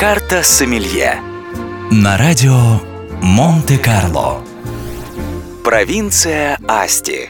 Карта Сомелье. На радио Монте-Карло. Провинция Асти.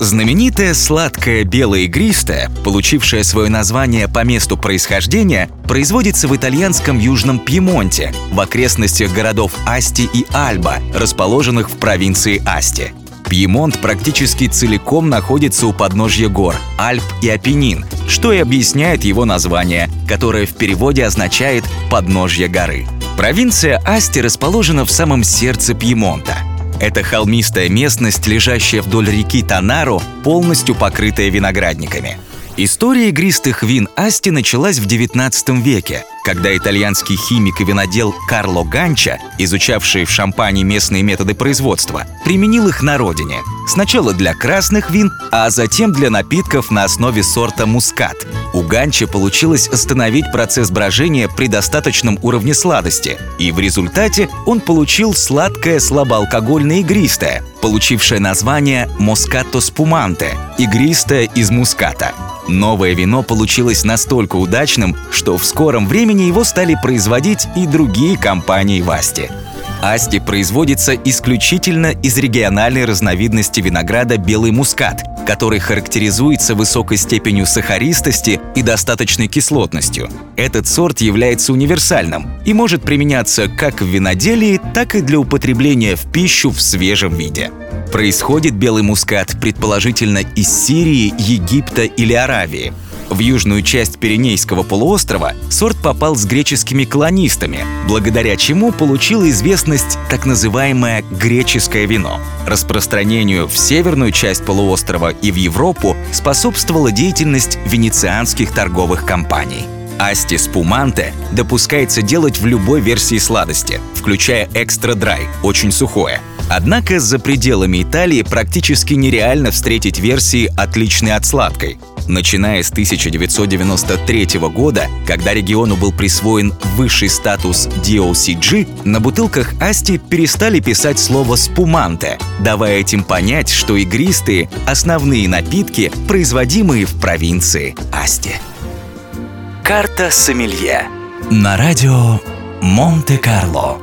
Знаменитая сладкая белая игристая, получившая свое название по месту происхождения, производится в итальянском Южном Пьемонте, в окрестностях городов Асти и Альба, расположенных в провинции Асти. Пьемонт практически целиком находится у подножья гор Альп и Апеннин, что и объясняет его название, которое в переводе означает «подножье горы». Провинция Асти расположена в самом сердце Пьемонта – это холмистая местность, лежащая вдоль реки Танаро, полностью покрытая виноградниками. История игристых вин Асти началась в XIX веке, когда итальянский химик и винодел Карло Ганча, изучавший в Шампане местные методы производства, применил их на родине. Сначала для красных вин, а затем для напитков на основе сорта мускат. У Ганча получилось остановить процесс брожения при достаточном уровне сладости, и в результате он получил сладкое слабоалкогольное игристое, получившее название «Москато спуманте» – игристое из муската. Новое вино получилось настолько удачным, что в скором времени его стали производить и другие компании в Асте. Асти производится исключительно из региональной разновидности винограда белый мускат, который характеризуется высокой степенью сахаристости и достаточной кислотностью. Этот сорт является универсальным и может применяться как в виноделии, так и для употребления в пищу в свежем виде. Происходит белый мускат предположительно из Сирии, Египта или Аравии. В южную часть Пиренейского полуострова сорт попал с греческими колонистами, благодаря чему получила известность так называемое греческое вино. Распространению в северную часть полуострова и в Европу способствовала деятельность венецианских торговых компаний. Асти спуманте допускается делать в любой версии сладости, включая экстра драй, очень сухое. Однако за пределами Италии практически нереально встретить версии, отличные от сладкой. Начиная с 1993 года, когда региону был присвоен высший статус DOCG, на бутылках Асти перестали писать слово «спуманте», давая этим понять, что игристые – основные напитки, производимые в провинции Асти. Карта Сомелье На радио Монте-Карло